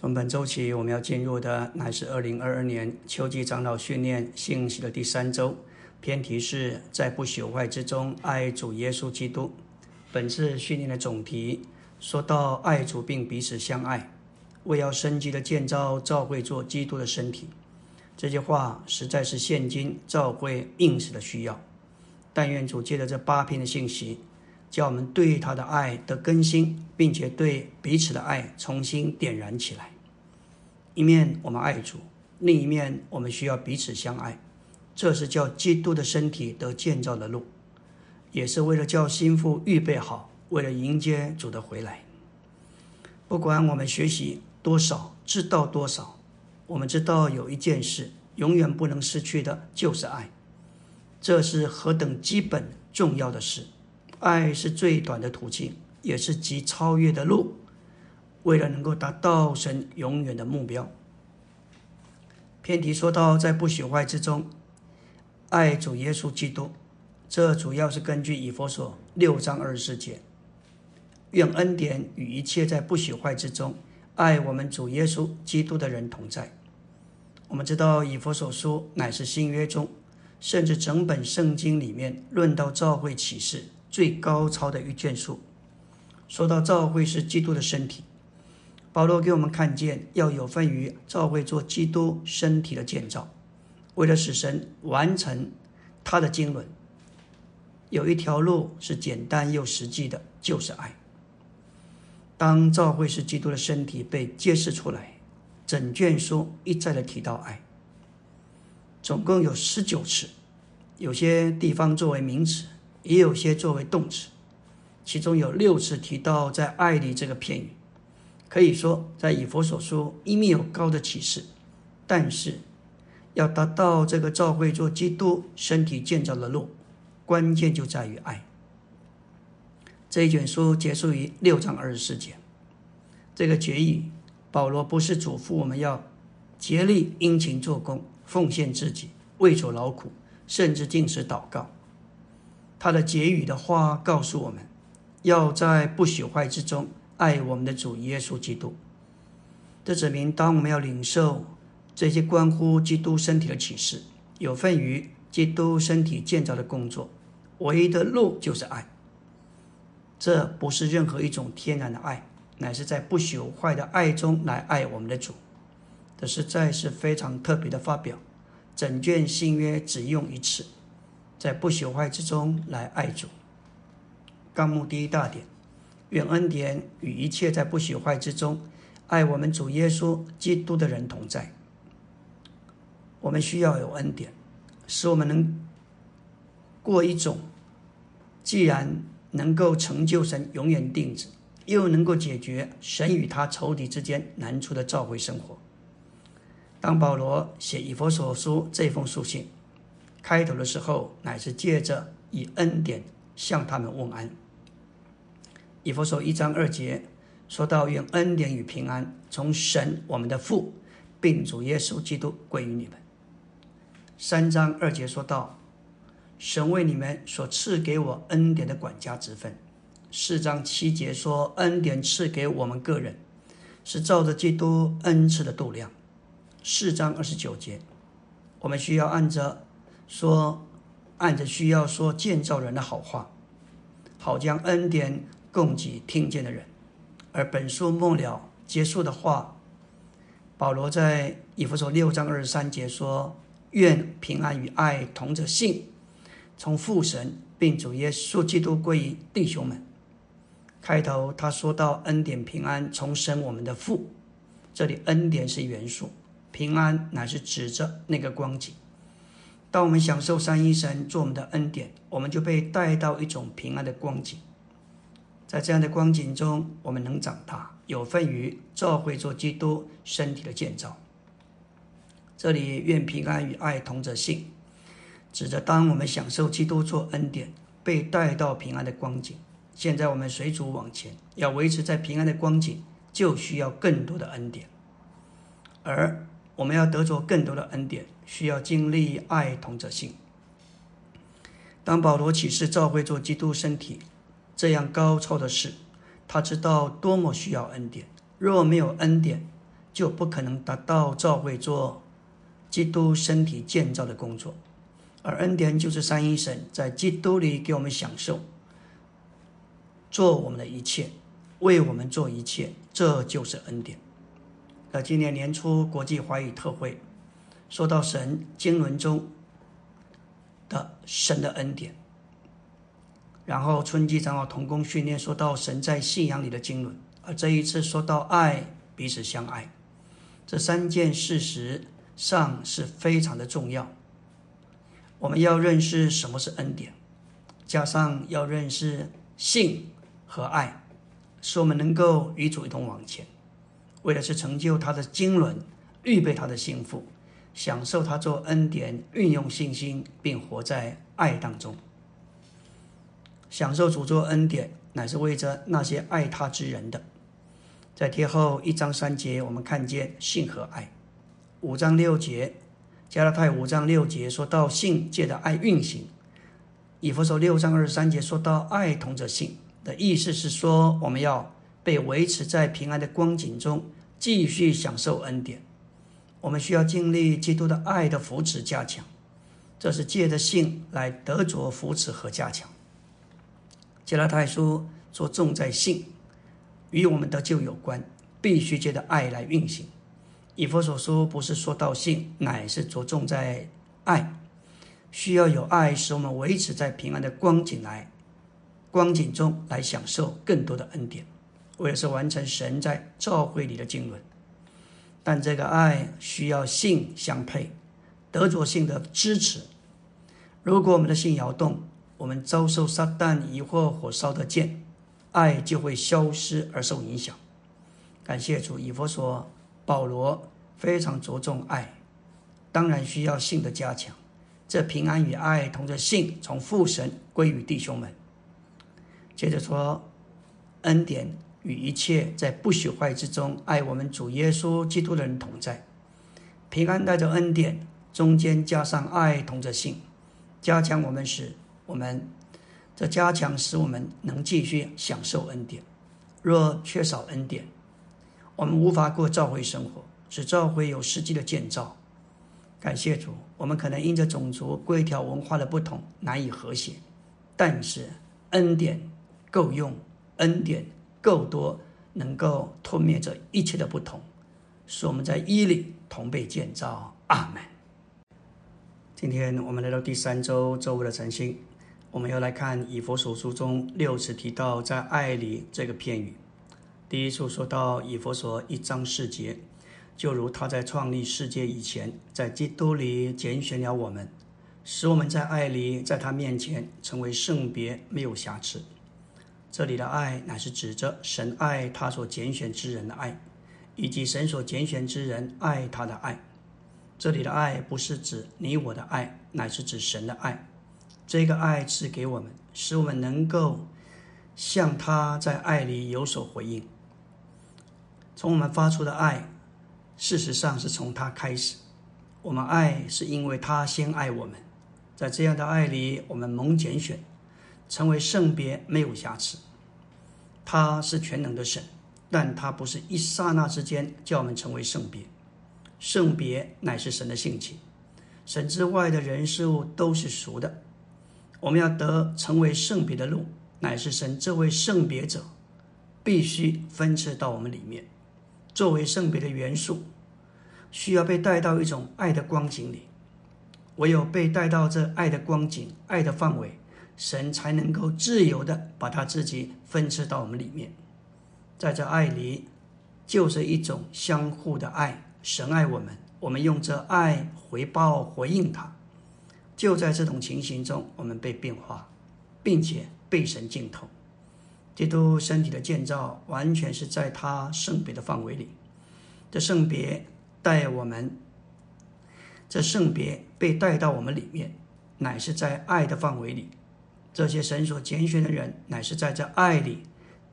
从本周起，我们要进入的乃是二零二二年秋季长老训练信息的第三周。偏题是在不朽坏之中爱主耶稣基督。本次训练的总题说到爱主并彼此相爱，为要升级的建造教会做基督的身体。这句话实在是现今教会应时的需要。但愿主借着这八篇的信息，叫我们对他的爱的更新，并且对彼此的爱重新点燃起来。一面我们爱主，另一面我们需要彼此相爱。这是叫基督的身体得建造的路，也是为了叫心腹预备好，为了迎接主的回来。不管我们学习多少，知道多少，我们知道有一件事永远不能失去的，就是爱。这是何等基本重要的事！爱是最短的途径，也是极超越的路。为了能够达到神永远的目标，偏题说到在不朽坏之中。爱主耶稣基督，这主要是根据以佛所六章二十四节。愿恩典与一切在不朽坏之中爱我们主耶稣基督的人同在。我们知道以佛所书乃是新约中，甚至整本圣经里面论到召会启示最高超的一卷书。说到召会是基督的身体，保罗给我们看见要有份于召会做基督身体的建造。为了使神完成他的经纶，有一条路是简单又实际的，就是爱。当教会是基督的身体被揭示出来，整卷书一再的提到爱，总共有十九次，有些地方作为名词，也有些作为动词，其中有六次提到在爱里这个片语，可以说在以佛所说，一面有高的启示，但是。要达到这个教会做基督身体建造的路，关键就在于爱。这一卷书结束于六章二十四节，这个决议，保罗不是嘱咐我们要竭力殷勤做工，奉献自己，为主劳苦，甚至进食祷告。他的结语的话告诉我们，要在不朽坏之中爱我们的主耶稣基督。这指明，当我们要领受。这些关乎基督身体的启示，有份于基督身体建造的工作，唯一的路就是爱。这不是任何一种天然的爱，乃是在不朽坏的爱中来爱我们的主。这实在是非常特别的发表。整卷新约只用一次，在不朽坏之中来爱主。纲目第一大点：愿恩典与一切在不朽坏之中爱我们主耶稣基督的人同在。我们需要有恩典，使我们能过一种既然能够成就神永远定旨，又能够解决神与他仇敌之间难处的召会生活。当保罗写以佛所书这封书信开头的时候，乃是借着以恩典向他们问安。以佛所一章二节说到：“愿恩典与平安从神我们的父，并主耶稣基督归于你们。”三章二节说到，神为你们所赐给我恩典的管家之分。四章七节说，恩典赐给我们个人，是照着基督恩赐的度量。四章二十九节，我们需要按着说，按着需要说建造人的好话，好将恩典供给听见的人。而本书末了结束的话，保罗在以弗所六章二十三节说。愿平安与爱同着信，从父神并主耶稣基督归于弟兄们。开头他说到恩典平安从神我们的父，这里恩典是元素，平安乃是指着那个光景。当我们享受三一神做我们的恩典，我们就被带到一种平安的光景。在这样的光景中，我们能长大，有份于教会做基督身体的建造。这里愿平安与爱同着信，指着当我们享受基督做恩典，被带到平安的光景。现在我们随主往前，要维持在平安的光景，就需要更多的恩典。而我们要得着更多的恩典，需要经历爱同着信。当保罗启示召会做基督身体这样高超的事，他知道多么需要恩典。若没有恩典，就不可能达到教会做基督身体建造的工作。而恩典就是三一神在基督里给我们享受，做我们的一切，为我们做一切，这就是恩典。那今年年初国际华语特会说到神经纶中的神的恩典，然后春季长老同工训练说到神在信仰里的经纶，而这一次说到爱彼此相爱，这三件事实上是非常的重要。我们要认识什么是恩典，加上要认识性和爱，使我们能够与主一同往前。为的是成就他的经纶，预备他的幸福，享受他做恩典，运用信心，并活在爱当中。享受主做恩典，乃是为着那些爱他之人的。在贴后一章三节，我们看见性和爱；五章六节，加拉太五章六节说到性借着爱运行；以弗所六章二十三节说到爱同着性的意思是说，我们要被维持在平安的光景中。继续享受恩典，我们需要经历基督的爱的扶持加强，这是借着信来得着扶持和加强。加拉太书说重在信，与我们的救有关，必须借着爱来运行。以佛所说不是说到信，乃是着重在爱，需要有爱使我们维持在平安的光景来光景中来享受更多的恩典。为的是完成神在教会里的经纶，但这个爱需要性相配，得着性的支持。如果我们的性摇动，我们遭受撒旦疑惑火烧的箭，爱就会消失而受影响。感谢主，以佛所保罗非常着重爱，当然需要性的加强。这平安与爱同着性，从父神归于弟兄们。接着说恩典。与一切在不朽坏之中爱我们主耶稣基督的人同在，平安带着恩典，中间加上爱同着信，加强我们使我们这加强使我们能继续享受恩典。若缺少恩典，我们无法过召会生活，只召会有实际的建造。感谢主，我们可能因着种族、规条、文化的不同难以和谐，但是恩典够用，恩典。够多，能够吞灭这一切的不同，使我们在伊里同被建造。阿门。今天我们来到第三周周五的晨星，我们要来看以佛所书中六次提到在爱里这个片语。第一处说到以佛所一章四节，就如他在创立世界以前，在基督里拣选了我们，使我们在爱里，在他面前成为圣别，没有瑕疵。这里的爱乃是指着神爱他所拣选之人的爱，以及神所拣选之人爱他的爱。这里的爱不是指你我的爱，乃是指神的爱。这个爱赐给我们，使我们能够向他在爱里有所回应。从我们发出的爱，事实上是从他开始。我们爱是因为他先爱我们，在这样的爱里，我们蒙拣选。成为圣别没有瑕疵，他是全能的神，但他不是一刹那之间叫我们成为圣别。圣别乃是神的性情，神之外的人事物都是俗的。我们要得成为圣别的路，乃是神这位圣别者必须分赐到我们里面。作为圣别的元素，需要被带到一种爱的光景里。唯有被带到这爱的光景、爱的范围。神才能够自由的把他自己分赐到我们里面，在这爱里，就是一种相互的爱。神爱我们，我们用这爱回报回应他。就在这种情形中，我们被变化，并且被神浸透。基督身体的建造完全是在他圣别的范围里。这圣别带我们，这圣别被带到我们里面，乃是在爱的范围里。这些神所拣选的人，乃是在这爱里，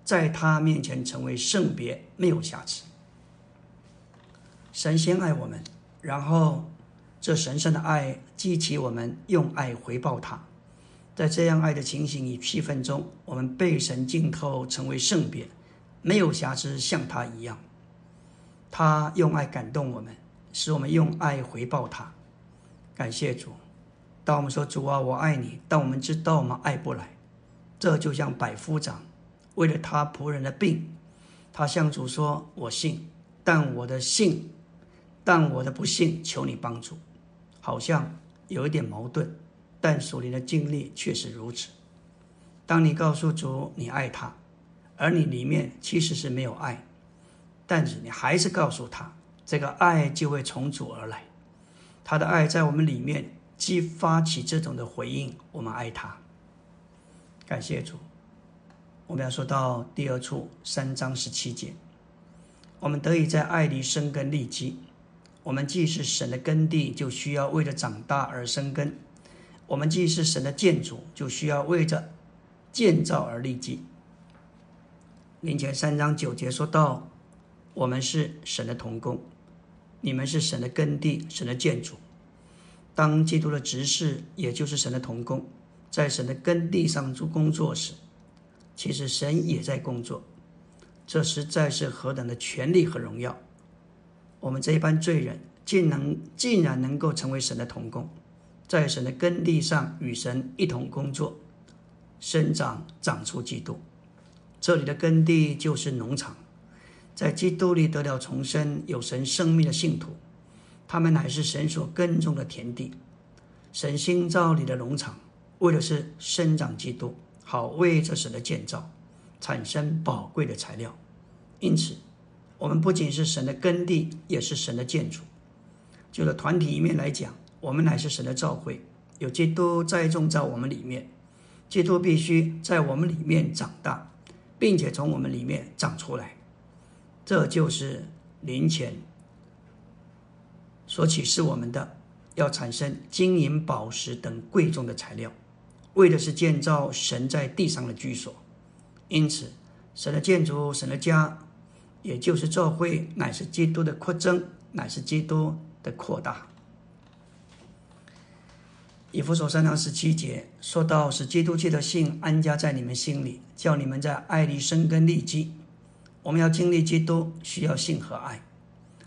在他面前成为圣别，没有瑕疵。神先爱我们，然后这神圣的爱激起我们用爱回报他。在这样爱的情形与气氛中，我们被神浸透，成为圣别，没有瑕疵，像他一样。他用爱感动我们，使我们用爱回报他。感谢主。当我们说主啊，我爱你，但我们知道我们爱不来。这就像百夫长为了他仆人的病，他向主说：“我信，但我的信，但我的不信，求你帮助。”好像有一点矛盾，但属灵的经历确实如此。当你告诉主你爱他，而你里面其实是没有爱，但是你还是告诉他，这个爱就会从主而来。他的爱在我们里面激发起这种的回应，我们爱他。感谢主。我们要说到第二处三章十七节，我们得以在爱里生根立基。我们既是神的耕地，就需要为了长大而生根；我们既是神的建筑，就需要为着建造而立基。林前三章九节说到，我们是神的同工，你们是神的耕地、神的建筑。当基督的执事，也就是神的同工，在神的根地上做工作时，其实神也在工作。这实在是何等的权力和荣耀！我们这一班罪人，竟能竟然能够成为神的同工，在神的根地上与神一同工作，生长长出基督。这里的耕地就是农场，在基督里得了重生、有神生命的信徒，他们乃是神所耕种的田地。神新造里的农场，为的是生长基督，好为这神的建造产生宝贵的材料。因此，我们不仅是神的耕地，也是神的建筑。就是团体一面来讲，我们乃是神的召会，有基督栽种在我们里面，基督必须在我们里面长大。并且从我们里面长出来，这就是灵前所启示我们的，要产生金银宝石等贵重的材料，为的是建造神在地上的居所。因此，神的建筑、神的家，也就是教会，乃是基督的扩增，乃是基督的扩大。以弗所三章十七节说到：“使基督借的信安家在你们心里，叫你们在爱里生根立基。”我们要经历基督，需要信和爱。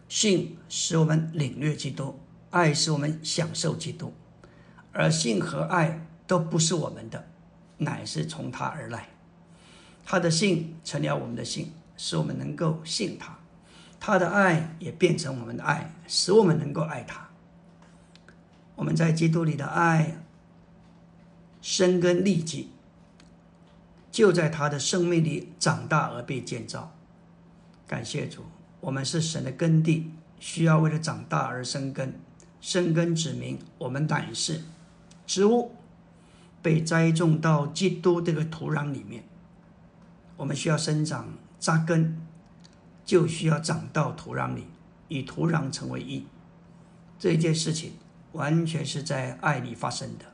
信使我们领略基督，爱使我们享受基督。而信和爱都不是我们的，乃是从他而来。他的信成了我们的信，使我们能够信他；他的爱也变成我们的爱，使我们能够爱他。我们在基督里的爱生根立基，就在他的生命里长大而被建造。感谢主，我们是神的根地，需要为了长大而生根。生根指明我们乃是植物，被栽种到基督这个土壤里面。我们需要生长扎根，就需要长到土壤里，与土壤成为一。这件事情。完全是在爱里发生的。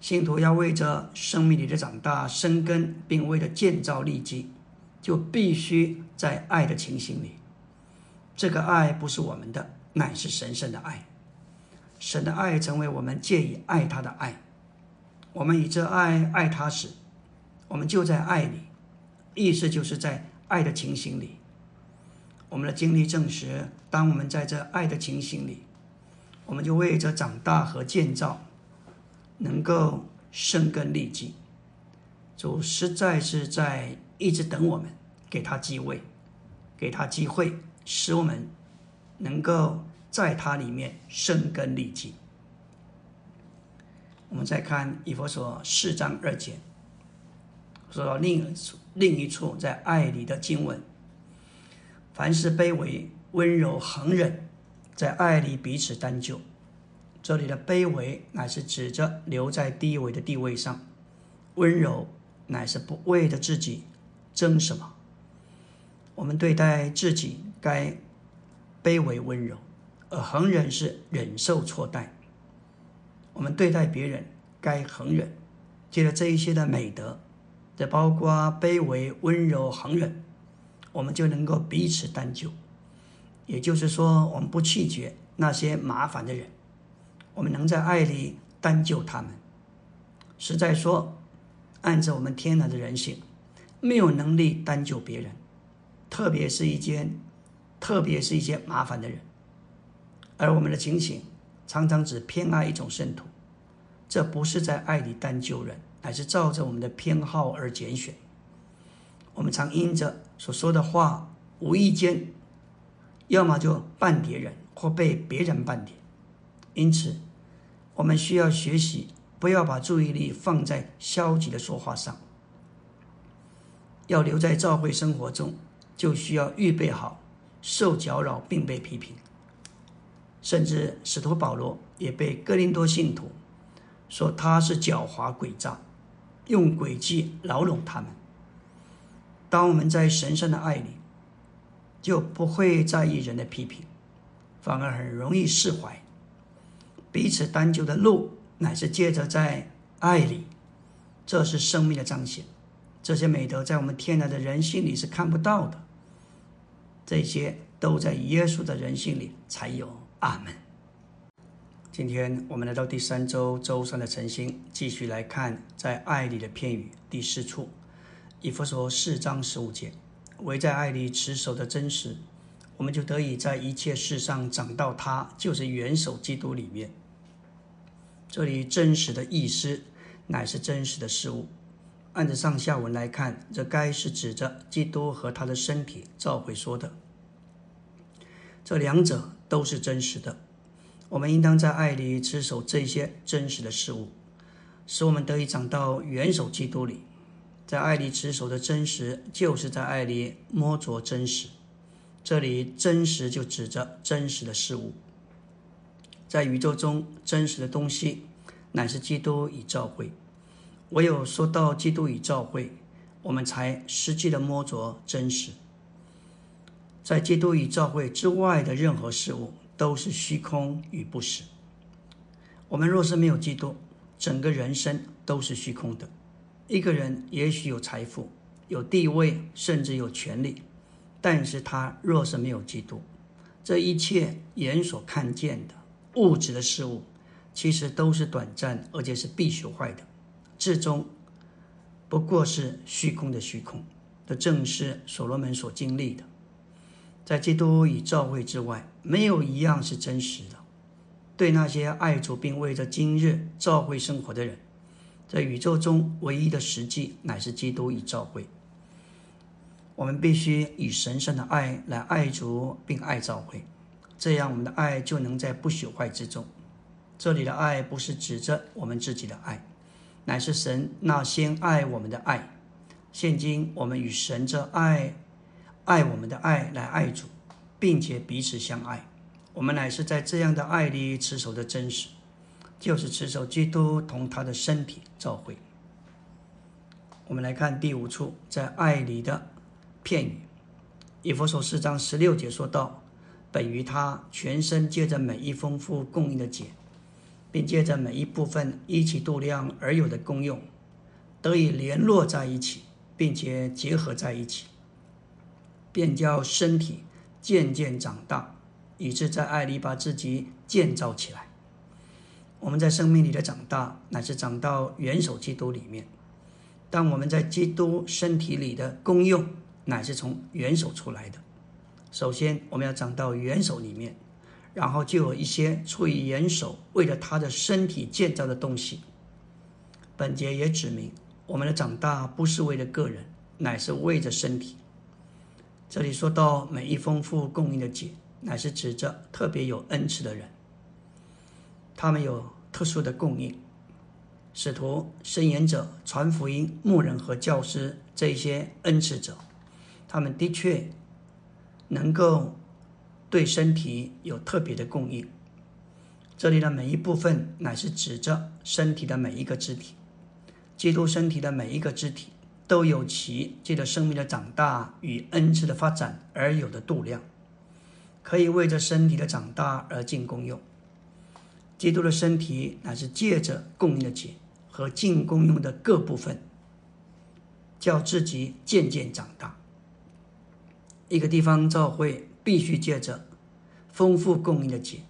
信徒要为着生命里的长大生根，并为了建造立基，就必须在爱的情形里。这个爱不是我们的，乃是神圣的爱。神的爱成为我们借以爱他的爱。我们以这爱爱他时，我们就在爱里。意思就是在爱的情形里。我们的经历证实，当我们在这爱的情形里。我们就为着长大和建造，能够生根立基。主实在是在一直等我们，给他机会，给他机会，使我们能够在他里面生根立基。我们再看以佛所四章二节，说到另一处另一处在爱里的经文：凡是卑微、温柔、恒忍。在爱里彼此担救，这里的卑微乃是指着留在低微的地位上，温柔乃是不为的自己争什么。我们对待自己该卑微温柔，而恒忍是忍受错待。我们对待别人该恒忍，借着这一些的美德，这包括卑微、温柔、恒忍，我们就能够彼此担救。也就是说，我们不拒绝那些麻烦的人，我们能在爱里担救他们。实在说，按照我们天然的人性，没有能力担救别人，特别是一件特别是一些麻烦的人。而我们的情形常常只偏爱一种圣徒，这不是在爱里单救人，乃是照着我们的偏好而拣选。我们常因着所说的话，无意间要么就绊别人，或被别人绊跌。因此，我们需要学习，不要把注意力放在消极的说话上。要留在教会生活中，就需要预备好受搅扰并被批评。甚至使徒保罗也被哥林多信徒说他是狡猾诡诈，用诡计牢笼他们。当我们在神圣的爱里，就不会在意人的批评，反而很容易释怀。彼此单就的路，乃是借着在爱里，这是生命的彰显。这些美德在我们天然的人性里是看不到的，这些都在耶稣的人性里才有。阿门。今天我们来到第三周周三的晨星，继续来看在爱里的片语第四处，以弗所四章十五节，唯在爱里持守的真实，我们就得以在一切事上长到他就是元首基督里面。这里真实的意思乃是真实的事物。按着上下文来看，这该是指着基督和他的身体召会说的。这两者都是真实的，我们应当在爱里持守这些真实的事物，使我们得以长到元首基督里。在爱里持守的真实，就是在爱里摸着真实。这里真实就指着真实的事物，在宇宙中真实的东西，乃是基督与教会。唯有说到基督与教会，我们才实际的摸着真实。在基督与教会之外的任何事物都是虚空与不实。我们若是没有基督，整个人生都是虚空的。一个人也许有财富、有地位，甚至有权利，但是他若是没有基督，这一切眼所看见的物质的事物，其实都是短暂，而且是必须坏的，至终不过是虚空的虚空。这正是所罗门所经历的。在基督与教会之外，没有一样是真实的。对那些爱主并为着今日教会生活的人，在宇宙中唯一的实际乃是基督与教会。我们必须以神圣的爱来爱主并爱教会，这样我们的爱就能在不朽坏之中。这里的爱不是指着我们自己的爱，乃是神那先爱我们的爱。现今我们与神这爱。爱我们的爱来爱主，并且彼此相爱。我们乃是在这样的爱里持守的真实，就是持守基督同他的身体召会。我们来看第五处在爱里的片语，以弗所四章十六节说到：“本于他全身借着每一丰富供应的节，并借着每一部分一起度量而有的功用，得以联络在一起，并且结合在一起。”便叫身体渐渐长大，以致在爱里把自己建造起来。我们在生命里的长大，乃是长到元首基督里面。当我们在基督身体里的功用，乃是从元首出来的。首先，我们要长到元首里面，然后就有一些出于严守为了他的身体建造的东西。本节也指明，我们的长大不是为了个人，乃是为着身体。这里说到每一丰富供应的解，乃是指着特别有恩赐的人，他们有特殊的供应。使徒、申言者、传福音、牧人和教师这些恩赐者，他们的确能够对身体有特别的供应。这里的每一部分，乃是指着身体的每一个肢体，基督身体的每一个肢体。都有其借着生命的长大与恩赐的发展而有的度量，可以为着身体的长大而尽功用。基督的身体乃是借着供应的节和尽功用的各部分，叫自己渐渐长大。一个地方教会必须借着丰富供应的节，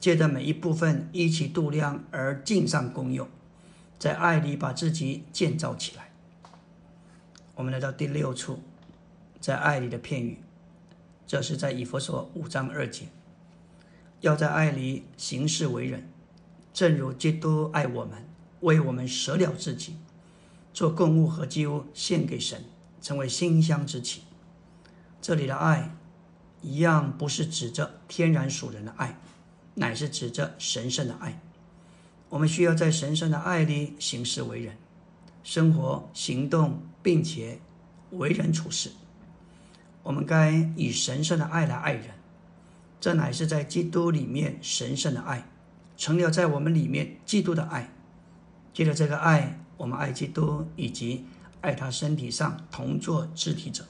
借着每一部分一起度量而尽上功用，在爱里把自己建造起来。我们来到第六处，在爱里的片语，这是在以佛所五章二节。要在爱里行事为人，正如基督爱我们，为我们舍了自己，做供物和祭物献给神，成为馨香之气。这里的爱，一样不是指着天然属人的爱，乃是指着神圣的爱。我们需要在神圣的爱里行事为人，生活、行动，并且为人处事。我们该以神圣的爱来爱人。这乃是在基督里面神圣的爱，成了在我们里面基督的爱。借着这个爱，我们爱基督，以及爱他身体上同作肢体者。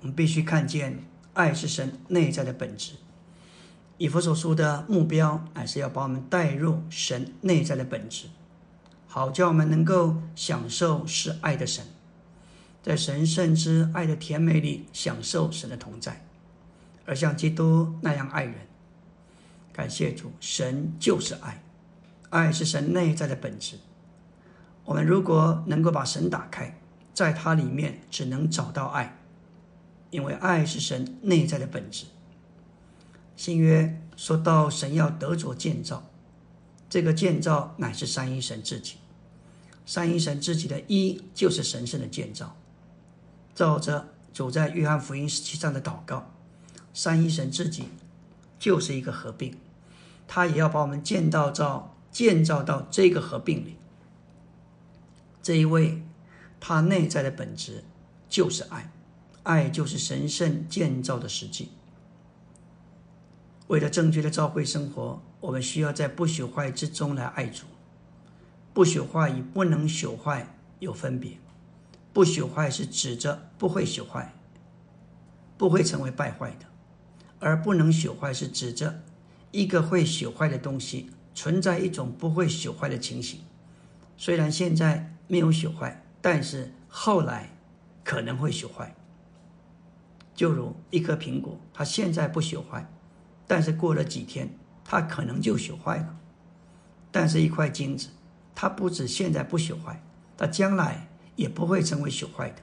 我们必须看见，爱是神内在的本质。以弗所书的目标，乃是要把我们带入神内在的本质，好叫我们能够享受是爱的神，在神圣之爱的甜美里享受神的同在。而像基督那样爱人，感谢主，神就是爱，爱是神内在的本质。我们如果能够把神打开，在它里面只能找到爱，因为爱是神内在的本质。新约说到神要得着建造，这个建造乃是三一神自己，三一神自己的一就是神圣的建造。照着主在约翰福音十七章的祷告。三一神自己就是一个合并，他也要把我们建造到建造到这个合并里。这一位，他内在的本质就是爱，爱就是神圣建造的实际。为了正确的教会生活，我们需要在不朽坏之中来爱主。不朽坏与不能朽坏有分别，不朽坏是指着不会朽坏，不会成为败坏的。而不能朽坏，是指着一个会朽坏的东西存在一种不会朽坏的情形。虽然现在没有朽坏，但是后来可能会朽坏。就如一颗苹果，它现在不朽坏，但是过了几天，它可能就朽坏了。但是，一块金子，它不止现在不朽坏，它将来也不会成为朽坏的。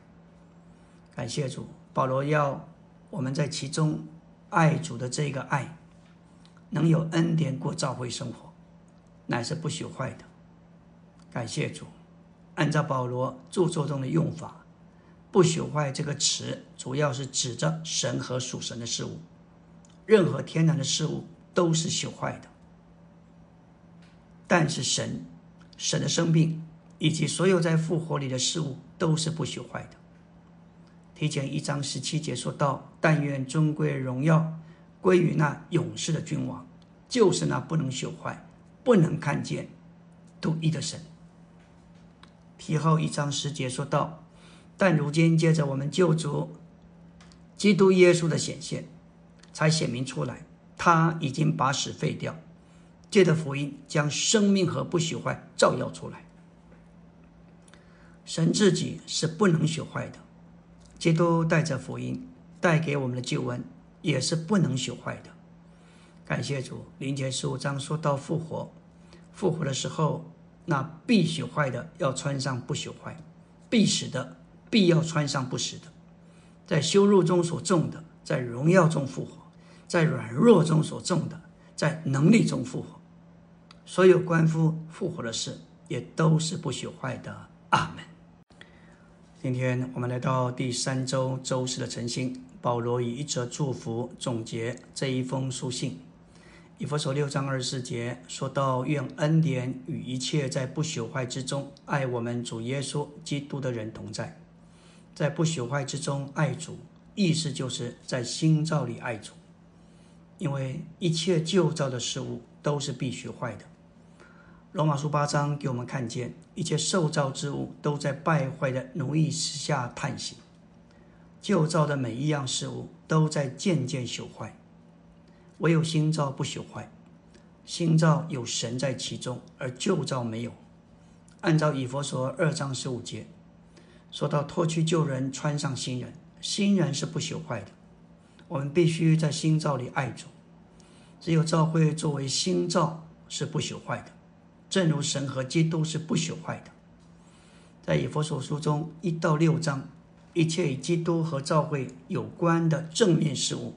感谢主，保罗要我们在其中。爱主的这个爱，能有恩典过教会生活，乃是不朽坏的。感谢主，按照保罗著作中的用法，“不朽坏”这个词，主要是指着神和属神的事物。任何天然的事物都是朽坏的，但是神、神的生命以及所有在复活里的事物都是不朽坏的。提前一章十七节说到：“但愿尊贵荣耀归于那勇士的君王，就是那不能朽坏、不能看见、独一的神。”提后一章十节说到：“但如今借着我们救主基督耶稣的显现，才显明出来，他已经把死废掉，借着福音将生命和不朽坏照耀出来。神自己是不能朽坏的。”基督带着福音带给我们的救恩，也是不能朽坏的。感谢主，灵前十五章说到复活，复活的时候，那必朽坏的要穿上不朽坏，必死的必要穿上不死的。在羞辱中所种的，在荣耀中复活；在软弱中所种的，在能力中复活。所有关乎复活的事，也都是不朽坏的。阿门。今天我们来到第三周周四的晨星，保罗以一则祝福总结这一封书信。以弗所六章二十四节说到：“愿恩典与一切在不朽坏之中爱我们主耶稣基督的人同在。”在不朽坏之中爱主，意思就是在新造里爱主，因为一切旧造的事物都是必须坏的。罗马书八章给我们看见，一切受造之物都在败坏的奴役之下叹息，旧造的每一样事物都在渐渐朽坏，唯有新造不朽坏。新造有神在其中，而旧造没有。按照以佛所二章十五节说到，脱去旧人，穿上新人，新人是不朽坏的。我们必须在新造里爱主，只有教会作为新造是不朽坏的。正如神和基督是不朽坏的，在以佛所书中一到六章，一切与基督和教会有关的正面事物，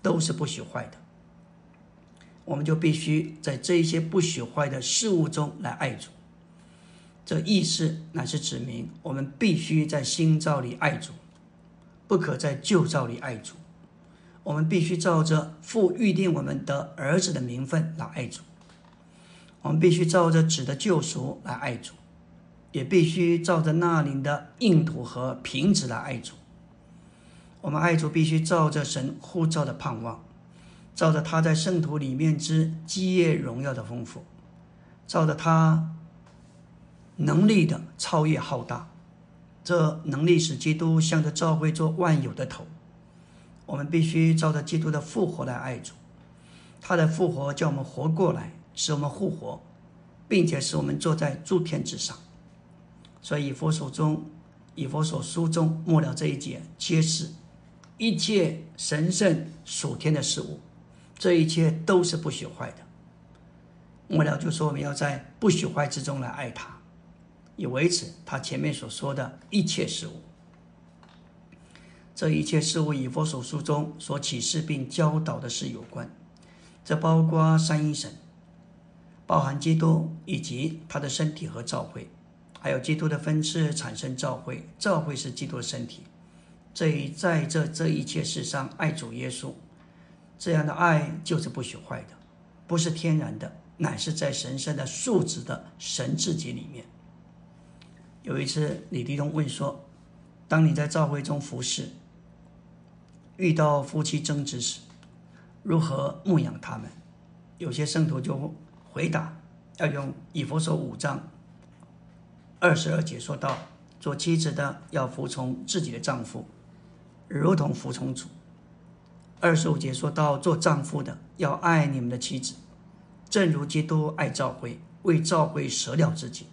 都是不朽坏的。我们就必须在这些不朽坏的事物中来爱主。这意思乃是指明，我们必须在新造里爱主，不可在旧造里爱主。我们必须照着父预定我们的儿子的名分来爱主。我们必须照着子的救赎来爱主，也必须照着那灵的硬土和平子来爱主。我们爱主必须照着神呼召的盼望，照着他在圣徒里面之基业荣耀的丰富，照着他能力的超越浩大。这能力使基督向着教会做万有的头。我们必须照着基督的复活来爱主，他的复活叫我们活过来。使我们复活，并且使我们坐在诸天之上。所以，以佛手中，以佛所书中末了这一节，揭示一切神圣属天的事物，这一切都是不朽坏的。末了就说我们要在不朽坏之中来爱他，以维持他前面所说的一切事物。这一切事物，与佛所书中所启示并教导的事有关，这包括三一神。包含基督以及他的身体和教会，还有基督的分次产生教会，教会是基督的身体。这一在这这一切事上爱主耶稣，这样的爱就是不许坏的，不是天然的，乃是在神圣的素质的神自己里面。有一次李弟兄问说：“当你在教会中服侍，遇到夫妻争执时，如何牧养他们？”有些圣徒就。回答要用以佛所五章二十二节说到：做妻子的要服从自己的丈夫，如同服从主。二十五节说到做丈夫的要爱你们的妻子，正如基督爱教会，为教会舍了自己。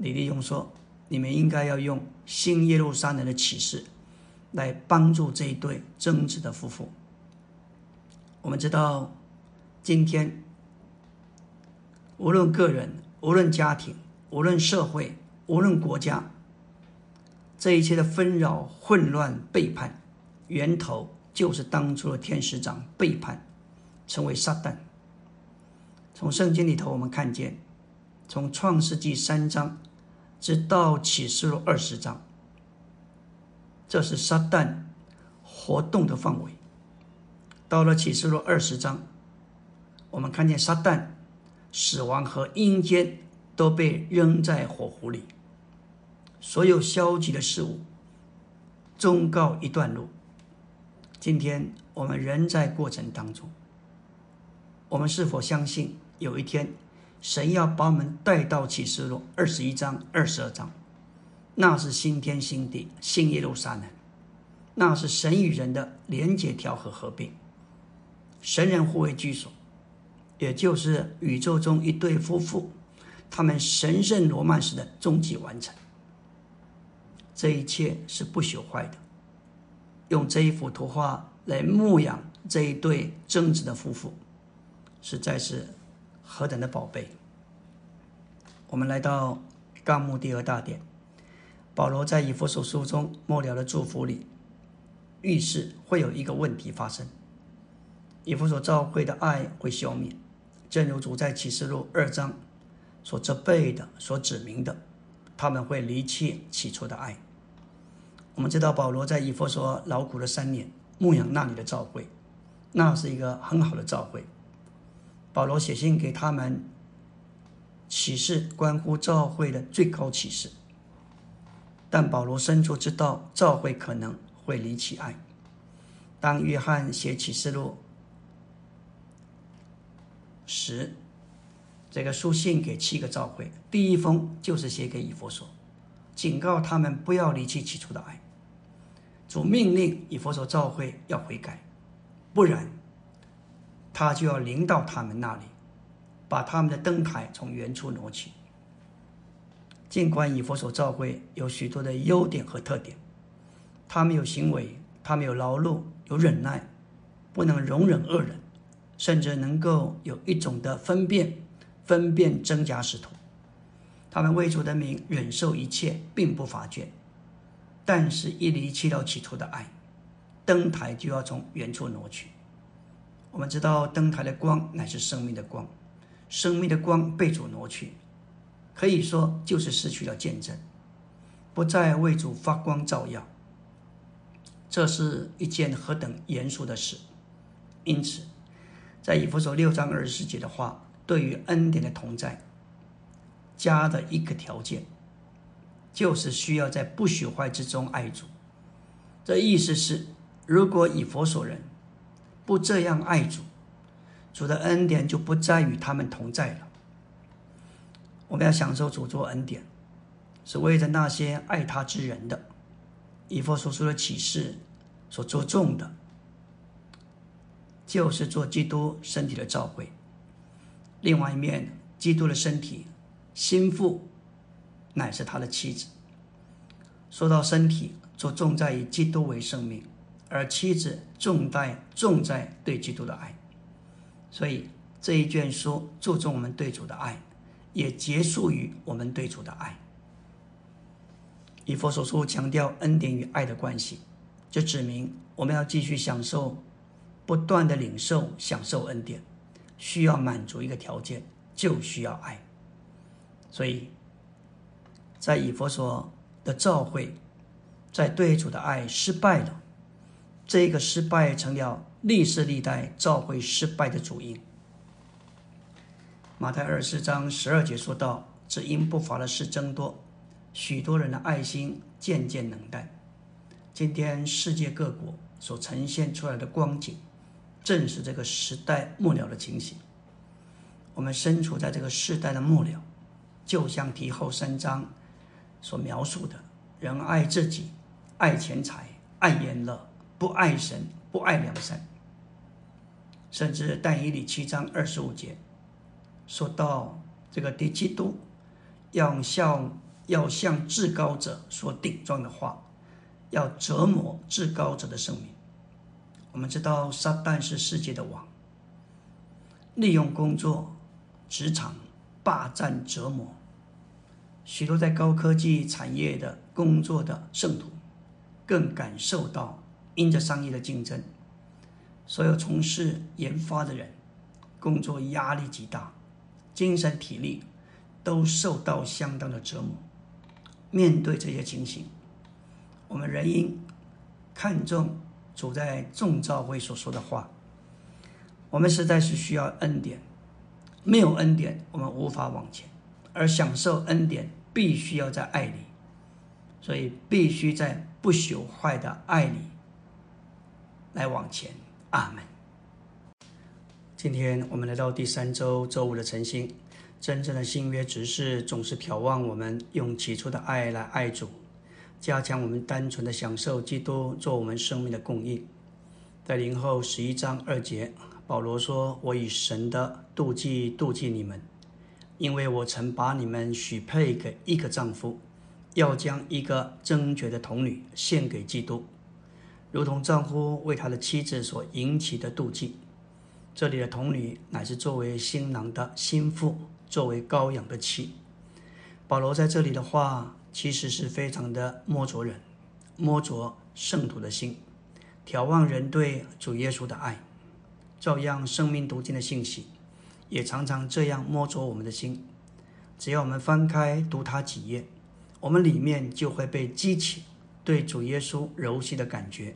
李立勇说：你们应该要用新耶路撒冷的启示来帮助这一对争执的夫妇。我们知道今天。无论个人，无论家庭，无论社会，无论国家，这一切的纷扰、混乱、背叛，源头就是当初的天使长背叛，成为撒旦。从圣经里头，我们看见，从创世纪三章直到启示录二十章，这是撒旦活动的范围。到了启示录二十章，我们看见撒旦。死亡和阴间都被扔在火湖里，所有消极的事物终告一段落。今天我们仍在过程当中，我们是否相信有一天神要把我们带到启示录二十一章、二十二章？那是新天新地、新耶路撒冷，那是神与人的连结、调和、合并，神人互为居所。也就是宇宙中一对夫妇，他们神圣罗曼史的终极完成。这一切是不朽坏的。用这一幅图画来牧养这一对正直的夫妇，实在是何等的宝贝。我们来到纲目第二大点，保罗在以弗所书中末了的祝福里，预示会有一个问题发生：以弗所教会的爱会消灭。正如主在启示录二章所责备的、所指明的，他们会离弃起初的爱。我们知道保罗在以弗所劳苦了三年，牧养那里的教会，那是一个很好的教会。保罗写信给他们，启示关乎教会的最高启示。但保罗深处知道教会可能会离弃爱。当约翰写启示录。十，这个书信给七个教会，第一封就是写给以弗所，警告他们不要离弃起初的爱。主命令以弗所教会要悔改，不然他就要临到他们那里，把他们的灯台从原处挪去。尽管以佛所教会有许多的优点和特点，他们有行为，他们有劳碌，有忍耐，不能容忍恶人。甚至能够有一种的分辨，分辨真假使徒。他们为主的名忍受一切，并不乏倦。但是，一离弃了起初的爱，灯台就要从原处挪去。我们知道，灯台的光乃是生命的光，生命的光被主挪去，可以说就是失去了见证，不再为主发光照耀。这是一件何等严肃的事！因此，在以弗所六章二十四节的话，对于恩典的同在，加的一个条件，就是需要在不朽坏之中爱主。这意思是，如果以佛所人不这样爱主，主的恩典就不再与他们同在了。我们要享受主作恩典，是为着那些爱他之人的。以佛所说的启示所着重的，就是做基督身体的召会。另外一面，基督的身体心腹乃是他的妻子。说到身体，着重在以基督为生命，而妻子重在重在对基督的爱。所以这一卷书注重我们对主的爱，也结束于我们对主的爱。以佛所说强调恩典与爱的关系，就指明我们要继续享受、不断的领受、享受恩典，需要满足一个条件，就需要爱。所以，在以佛所的召会，在对主的爱失败了，这个失败成了历世历代召会失败的主因。马太二十四章十二节说到：“只因不法的事增多。”许多人的爱心渐渐冷淡。今天世界各国所呈现出来的光景，正是这个时代末了的情形。我们身处在这个时代的末了，就像提后三章所描述的：人爱自己，爱钱财，爱言乐，不爱神，不爱良善。甚至但以理七章二十五节说到这个第七度，要向。要向至高者说顶撞的话，要折磨至高者的圣名。我们知道撒旦是世界的王，利用工作、职场霸占折磨。许多在高科技产业的工作的圣徒，更感受到因着商业的竞争，所有从事研发的人工作压力极大，精神体力都受到相当的折磨。面对这些情形，我们仍应看重主在众召会所说的话。我们实在是需要恩典，没有恩典，我们无法往前；而享受恩典，必须要在爱里，所以必须在不朽坏的爱里来往前。阿门。今天我们来到第三周周五的晨星。真正的新约执事总是眺望我们用起初的爱来爱主，加强我们单纯的享受基督做我们生命的供应。在零后十一章二节，保罗说：“我以神的妒忌妒忌你们，因为我曾把你们许配给一个丈夫，要将一个贞洁的童女献给基督，如同丈夫为他的妻子所引起的妒忌。”这里的童女乃是作为新郎的心腹。作为羔羊的妻，保罗在这里的话，其实是非常的摸着人，摸着圣徒的心，眺望人对主耶稣的爱，照样生命读经的信息，也常常这样摸着我们的心。只要我们翻开读他几页，我们里面就会被激起对主耶稣柔细的感觉，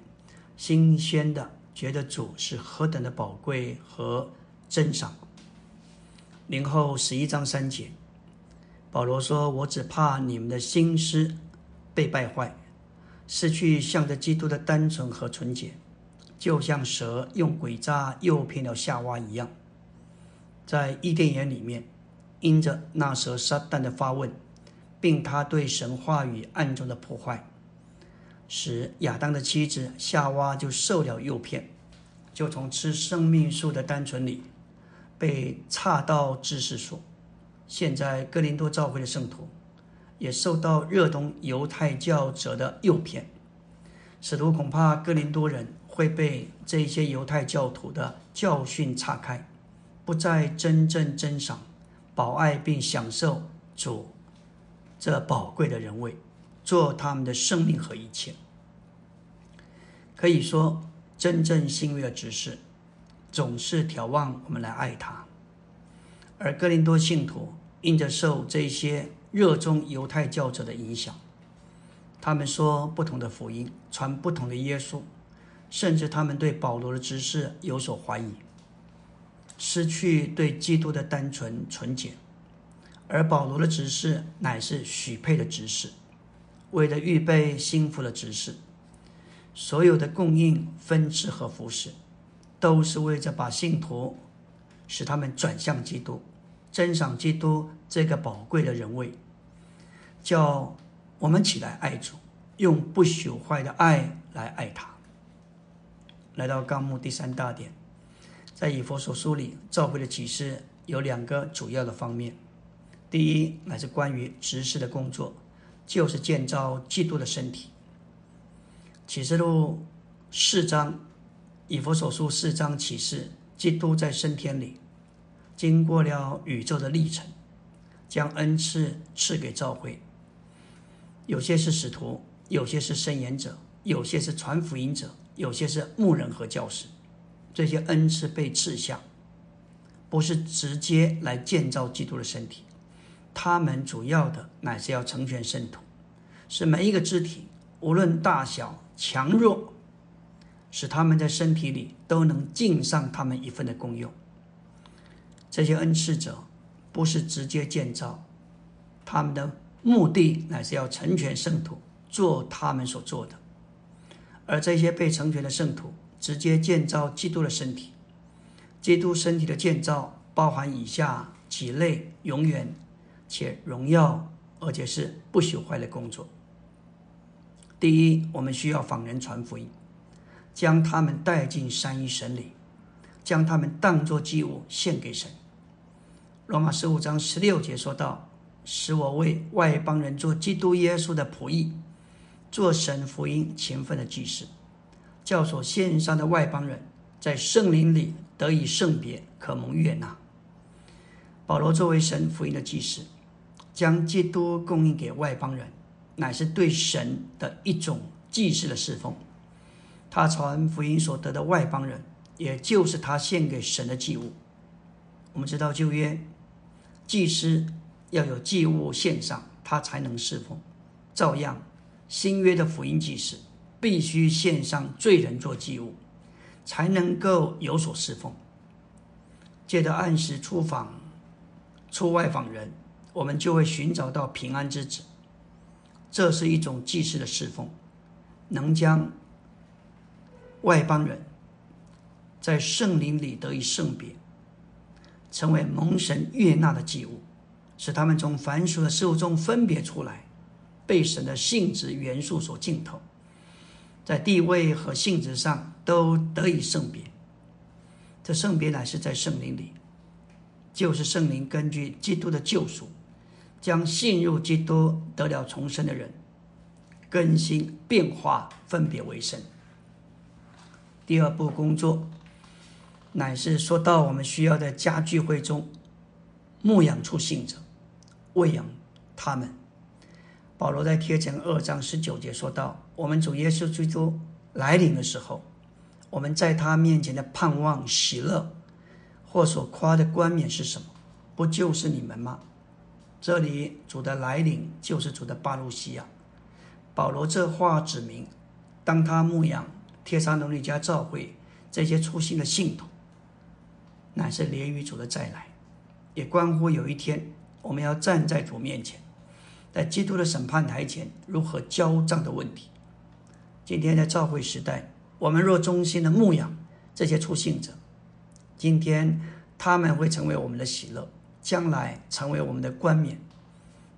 新鲜的觉得主是何等的宝贵和珍赏。零后十一章三节，保罗说：“我只怕你们的心思被败坏，失去向着基督的单纯和纯洁，就像蛇用诡诈诱骗了夏娃一样。”在伊甸园里面，因着那蛇撒旦的发问，并他对神话语暗中的破坏，使亚当的妻子夏娃就受了诱骗，就从吃生命树的单纯里。被岔到知识所，现在哥林多教会的圣徒也受到热衷犹太教者的诱骗，使徒恐怕哥林多人会被这些犹太教徒的教训岔开，不再真正珍赏、保爱并享受主这宝贵的人位，做他们的生命和一切。可以说，真正幸运的执事，总是眺望我们来爱他。而哥林多信徒因着受这些热衷犹太教者的影响，他们说不同的福音，传不同的耶稣，甚至他们对保罗的知识有所怀疑，失去对基督的单纯纯洁。而保罗的执事乃是许配的执事，为了预备幸福的执事，所有的供应、分支和服饰，都是为着把信徒使他们转向基督，珍赏基督这个宝贵的人位，叫我们起来爱主，用不朽坏的爱来爱他。来到纲目第三大点，在以佛所书里，召会的启示有两个主要的方面。第一，乃是关于执事的工作，就是建造基督的身体。启示录四章，以弗所书四章启示，基督在升天里，经过了宇宙的历程，将恩赐赐给教会。有些是使徒，有些是圣言者，有些是传福音者，有些是牧人和教师。这些恩赐被赐下，不是直接来建造基督的身体。他们主要的乃是要成全圣徒，使每一个肢体无论大小强弱，使他们在身体里都能尽上他们一份的功用。这些恩赐者不是直接建造，他们的目的乃是要成全圣徒，做他们所做的。而这些被成全的圣徒，直接建造基督的身体。基督身体的建造包含以下几类：永远。且荣耀，而且是不朽坏的工作。第一，我们需要访人传福音，将他们带进三一神里，将他们当作祭物献给神。罗马十五章十六节说道：“使我为外邦人做基督耶稣的仆役，做神福音勤奋的祭司，教所献上的外邦人，在圣灵里得以圣别，可蒙悦纳。”保罗作为神福音的祭司。将基督供应给外邦人，乃是对神的一种祭祀的侍奉。他传福音所得的外邦人，也就是他献给神的祭物。我们知道旧约祭司要有祭物献上，他才能侍奉。照样，新约的福音祭司必须献上罪人做祭物，才能够有所侍奉。借着按时出访、出外访人。我们就会寻找到平安之子，这是一种祭祀的侍奉，能将外邦人在圣灵里得以圣别，成为蒙神悦纳的祭物，使他们从凡俗的事物中分别出来，被神的性质元素所浸透，在地位和性质上都得以圣别。这圣别乃是在圣灵里，就是圣灵根据基督的救赎。将信入基督得了重生的人更新变化分别为圣。第二步工作乃是说到我们需要在家聚会中牧养出信者，喂养他们。保罗在贴前二章十九节说到：我们主耶稣基督来临的时候，我们在他面前的盼望喜乐或所夸的冠冕是什么？不就是你们吗？这里主的来临就是主的巴路西亚。保罗这话指明，当他牧养帖撒罗尼迦教会这些初心的信徒，乃是连于主的再来，也关乎有一天我们要站在主面前，在基督的审判台前如何交账的问题。今天在教会时代，我们若忠心的牧养这些初信者，今天他们会成为我们的喜乐。将来成为我们的冠冕，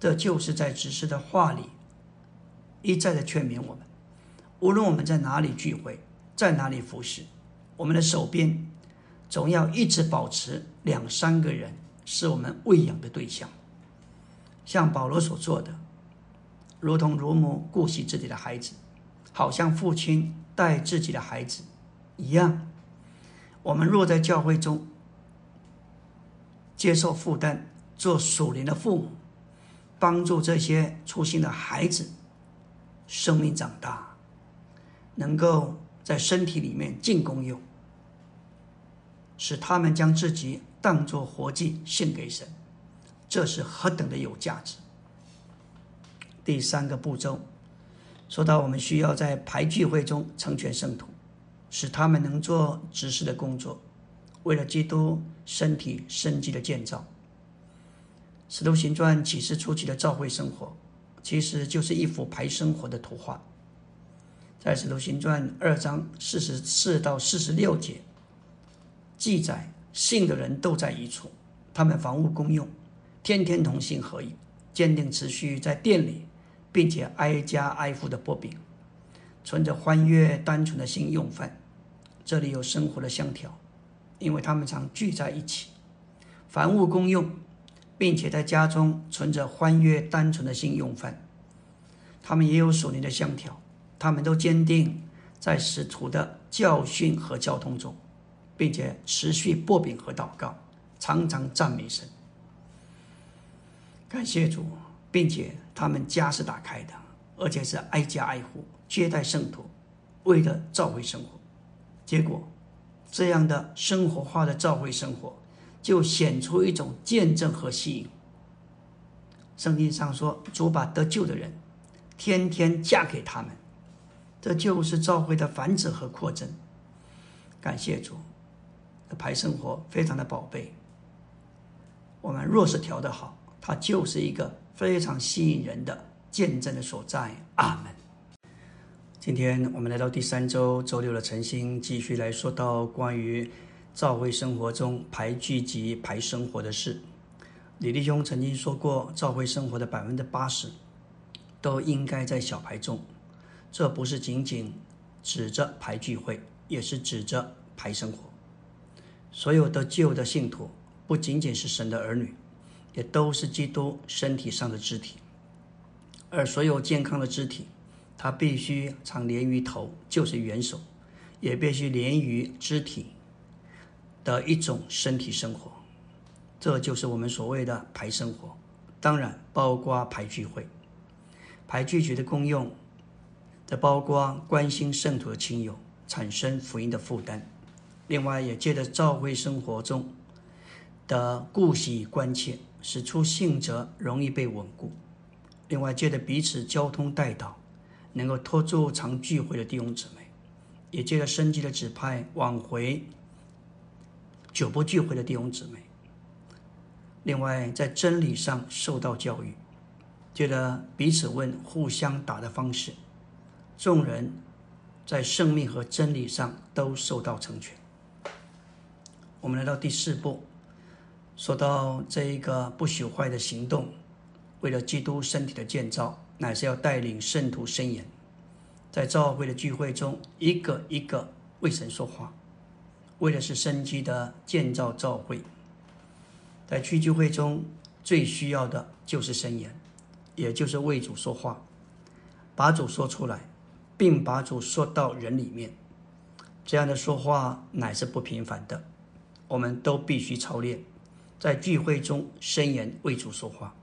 这就是在指示的话里一再的劝勉我们：无论我们在哪里聚会，在哪里服侍，我们的手边总要一直保持两三个人是我们喂养的对象，像保罗所做的，如同乳母顾惜自己的孩子，好像父亲带自己的孩子一样。我们若在教会中，接受负担，做属灵的父母，帮助这些粗心的孩子生命长大，能够在身体里面进功用，使他们将自己当作活祭献给神，这是何等的有价值！第三个步骤，说到我们需要在排聚会中成全圣徒，使他们能做执事的工作，为了基督身体生机的建造。使徒行传启示初期的教会生活。其实就是一幅排生活的图画，在《使徒行传》二章四十四到四十六节记载，信的人都在一处，他们房屋公用，天天同心合意，坚定持续在店里，并且挨家挨户的剥饼，存着欢悦单纯的心用饭。这里有生活的香调，因为他们常聚在一起，凡物公用。并且在家中存着欢悦单纯的心用饭，他们也有属灵的香调，他们都坚定在使徒的教训和交通中，并且持续薄饼和祷告，常常赞美神，感谢主，并且他们家是打开的，而且是挨家挨户接待圣徒，为了召回生活。结果，这样的生活化的召会生活。就显出一种见证和吸引。圣经上说，主把得救的人天天嫁给他们，这就是教会的繁殖和扩增。感谢主，这排生活非常的宝贝。我们若是调得好，它就是一个非常吸引人的见证的所在。阿门。今天我们来到第三周周六的晨星，继续来说到关于。教会生活中排聚集、排生活的事，李弟兄曾经说过，教会生活的百分之八十都应该在小排中。这不是仅仅指着排聚会，也是指着排生活。所有的旧的信徒不仅仅是神的儿女，也都是基督身体上的肢体。而所有健康的肢体，它必须常连于头，就是元首，也必须连于肢体。的一种身体生活，这就是我们所谓的排生活。当然，包括排聚会、排聚集的功用，这包括关心圣徒的亲友，产生福音的负担。另外，也借着教会生活中的顾惜关切，使出信者容易被稳固。另外，借着彼此交通带导，能够拖住常聚会的弟兄姊妹，也借着生机的指派挽回。久不聚会的弟兄姊妹，另外在真理上受到教育，借着彼此问、互相答的方式，众人在生命和真理上都受到成全。我们来到第四步，说到这一个不朽坏的行动，为了基督身体的建造，乃是要带领圣徒伸言，在教会的聚会中，一个一个为神说话。为的是生机的建造教会，在聚聚会中最需要的就是声言，也就是为主说话，把主说出来，并把主说到人里面。这样的说话乃是不平凡的，我们都必须操练，在聚会中声言为主说话。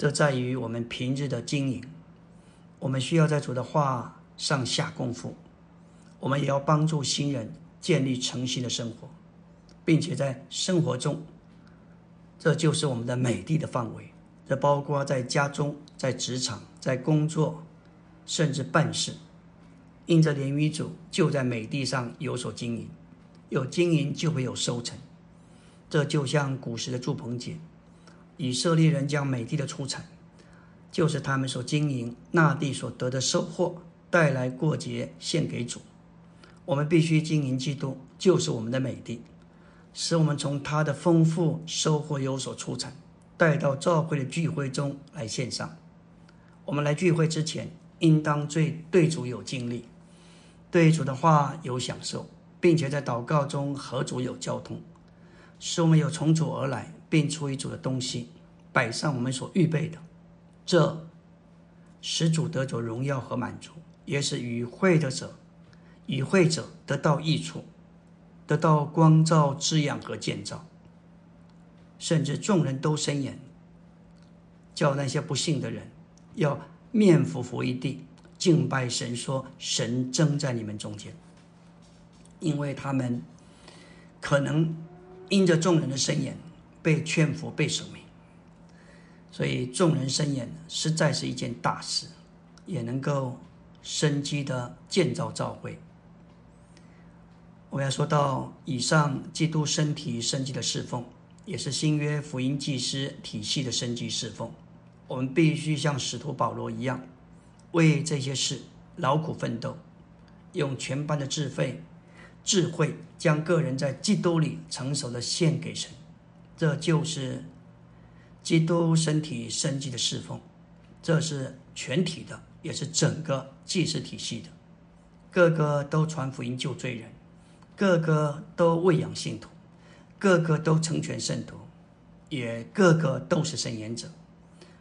这在于我们平日的经营，我们需要在主的话上下功夫，我们也要帮助新人。建立诚信的生活，并且在生活中，这就是我们的美地的范围。这包括在家中、在职场、在工作，甚至办事。因着连于主就在美地上有所经营，有经营就会有收成。这就像古时的祝棚姐，以色列人将美地的出产，就是他们所经营那地所得的收获，带来过节献给主。我们必须经营基督，就是我们的美地，使我们从他的丰富收获有所出产，带到教会的聚会中来献上。我们来聚会之前，应当最对主有经历，对主的话有享受，并且在祷告中和主有交通，使我们有从主而来并出于主的东西摆上我们所预备的，这使主得着荣耀和满足，也是与会的者。与会者得到益处，得到光照、滋养和建造，甚至众人都伸言，叫那些不信的人要面伏伏一地，敬拜神，说神正在你们中间，因为他们可能因着众人的声言被劝服、被赦免，所以众人声言实在是一件大事，也能够生机的建造教会。我要说到以上，基督身体生机的侍奉，也是新约福音祭司体系的生机侍奉。我们必须像使徒保罗一样，为这些事劳苦奋斗，用全班的智慧、智慧将个人在基督里成熟的献给神。这就是基督身体生机的侍奉，这是全体的，也是整个祭祀体系的，个个都传福音救罪人。个个都喂养信徒，个个都成全圣徒，也个个都是圣言者，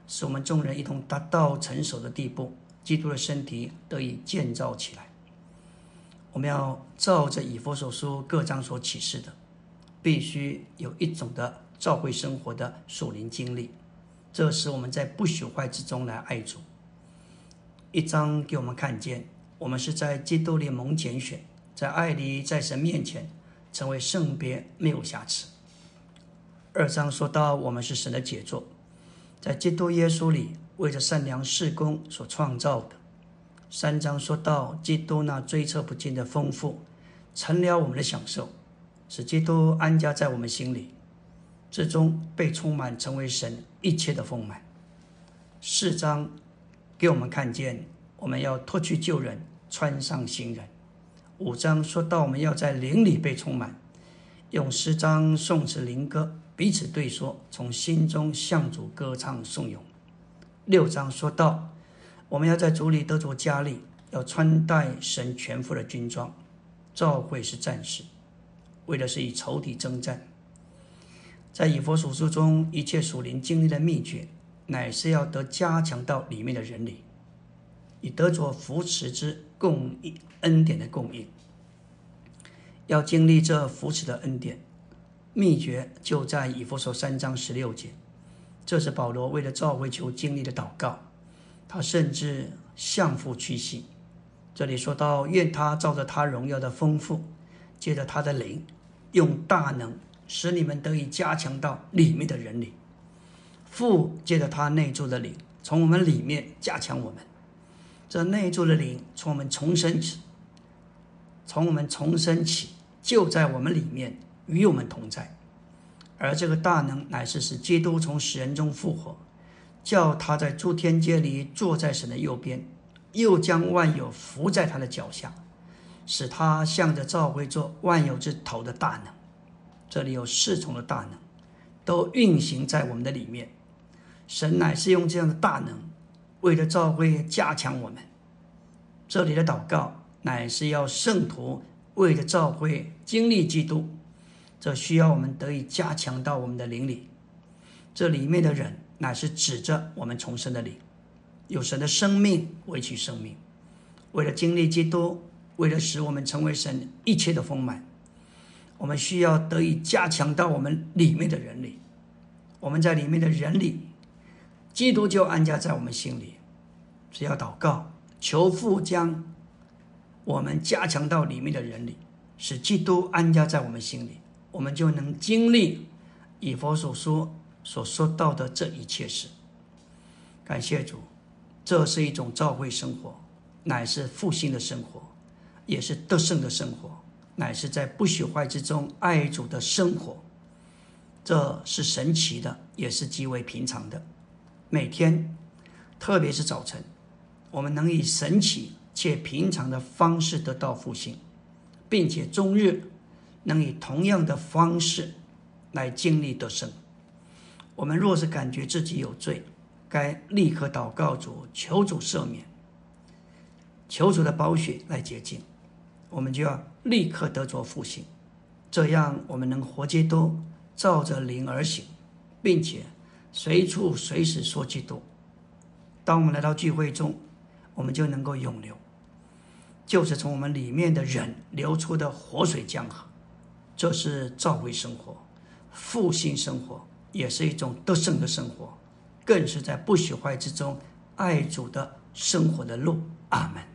使我们众人一同达到成熟的地步，基督的身体得以建造起来。我们要照着以佛所书各章所启示的，必须有一种的教会生活的属灵经历，这使我们在不朽坏之中来爱主。一章给我们看见，我们是在基督里蒙拣选。在爱里，在神面前成为圣别，没有瑕疵。二章说到我们是神的杰作，在基督耶稣里为着善良事工所创造的。三章说到基督那追测不尽的丰富，成了我们的享受，使基督安家在我们心里，最终被充满，成为神一切的丰满。四章给我们看见，我们要脱去旧人，穿上新人。五章说到我们要在灵里被充满，用诗章、颂词、灵歌彼此对说，从心中向主歌唱颂咏。六章说到我们要在主里得着加力，要穿戴神全副的军装。召会是战士，为的是与仇敌征战。在以佛所书中，一切属灵经历的秘诀，乃是要得加强到里面的人里，以得着扶持之供应。恩典的供应，要经历这扶持的恩典，秘诀就在以弗所三章十六节。这是保罗为了召回求经历的祷告，他甚至向父屈膝。这里说到，愿他照着他荣耀的丰富，借着他的灵，用大能使你们得以加强到里面的人里。父借着他内住的灵，从我们里面加强我们。这内住的灵从我们重生起。从我们重生起，就在我们里面与我们同在，而这个大能乃是使基督从死人中复活，叫他在诸天界里坐在神的右边，又将万有伏在他的脚下，使他向着召会做万有之头的大能。这里有四重的大能，都运行在我们的里面。神乃是用这样的大能，为了召会加强我们。这里的祷告。乃是要圣徒为了召会经历基督，这需要我们得以加强到我们的灵里。这里面的人乃是指着我们重生的灵，有神的生命维取生命。为了经历基督，为了使我们成为神一切的丰满，我们需要得以加强到我们里面的人里。我们在里面的人里，基督就安家在我们心里。只要祷告，求父将。我们加强到里面的人里，使基督安家在我们心里，我们就能经历以佛所说所说到的这一切事。感谢主，这是一种召会生活，乃是复兴的生活，也是得胜的生活，乃是在不朽坏之中爱主的生活。这是神奇的，也是极为平常的。每天，特别是早晨，我们能以神奇。且平常的方式得到复兴，并且终日能以同样的方式来经历得胜。我们若是感觉自己有罪，该立刻祷告主，求主赦免，求主的宝血来洁净，我们就要立刻得着复兴。这样，我们能活基督，照着灵而行，并且随处随时说基督。当我们来到聚会中，我们就能够永留。就是从我们里面的人流出的活水江河，这是召会生活、复兴生活，也是一种得胜的生活，更是在不朽坏之中爱主的生活的路。阿门。